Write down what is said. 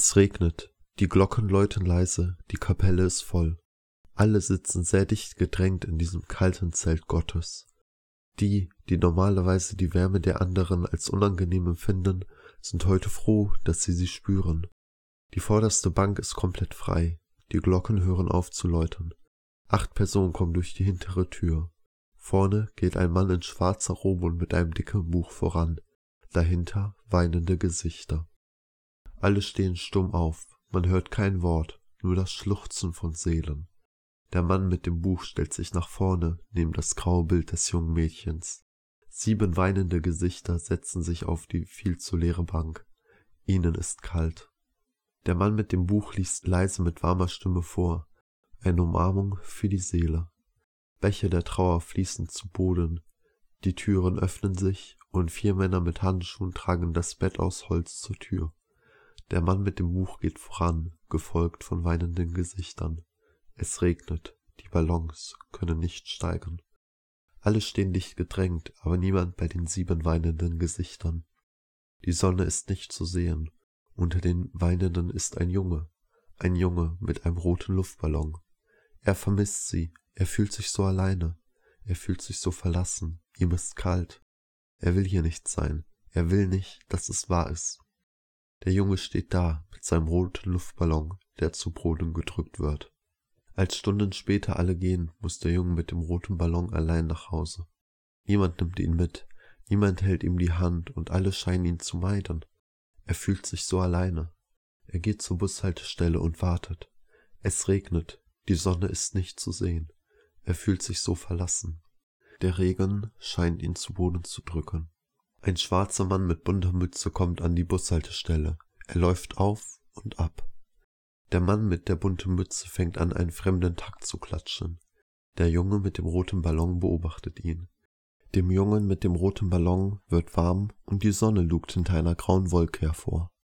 Es regnet, die Glocken läuten leise, die Kapelle ist voll. Alle sitzen sehr dicht gedrängt in diesem kalten Zelt Gottes. Die, die normalerweise die Wärme der anderen als unangenehm empfinden, sind heute froh, dass sie sie spüren. Die vorderste Bank ist komplett frei, die Glocken hören auf zu läuten. Acht Personen kommen durch die hintere Tür. Vorne geht ein Mann in schwarzer Robe und mit einem dicken Buch voran, dahinter weinende Gesichter. Alle stehen stumm auf, man hört kein Wort, nur das Schluchzen von Seelen. Der Mann mit dem Buch stellt sich nach vorne neben das graue Bild des jungen Mädchens. Sieben weinende Gesichter setzen sich auf die viel zu leere Bank. Ihnen ist kalt. Der Mann mit dem Buch liest leise mit warmer Stimme vor. Eine Umarmung für die Seele. Bäche der Trauer fließen zu Boden. Die Türen öffnen sich und vier Männer mit Handschuhen tragen das Bett aus Holz zur Tür. Der Mann mit dem Buch geht voran, gefolgt von weinenden Gesichtern. Es regnet, die Ballons können nicht steigern. Alle stehen dicht gedrängt, aber niemand bei den sieben weinenden Gesichtern. Die Sonne ist nicht zu sehen. Unter den Weinenden ist ein Junge, ein Junge mit einem roten Luftballon. Er vermisst sie, er fühlt sich so alleine, er fühlt sich so verlassen, ihm ist kalt. Er will hier nicht sein, er will nicht, dass es wahr ist. Der Junge steht da mit seinem roten Luftballon, der zu Boden gedrückt wird. Als Stunden später alle gehen, muss der Junge mit dem roten Ballon allein nach Hause. Niemand nimmt ihn mit, niemand hält ihm die Hand und alle scheinen ihn zu meiden. Er fühlt sich so alleine. Er geht zur Bushaltestelle und wartet. Es regnet, die Sonne ist nicht zu sehen. Er fühlt sich so verlassen. Der Regen scheint ihn zu Boden zu drücken. Ein schwarzer Mann mit bunter Mütze kommt an die Bushaltestelle. Er läuft auf und ab. Der Mann mit der bunten Mütze fängt an, einen fremden Takt zu klatschen. Der Junge mit dem roten Ballon beobachtet ihn. Dem Jungen mit dem roten Ballon wird warm und die Sonne lugt hinter einer grauen Wolke hervor.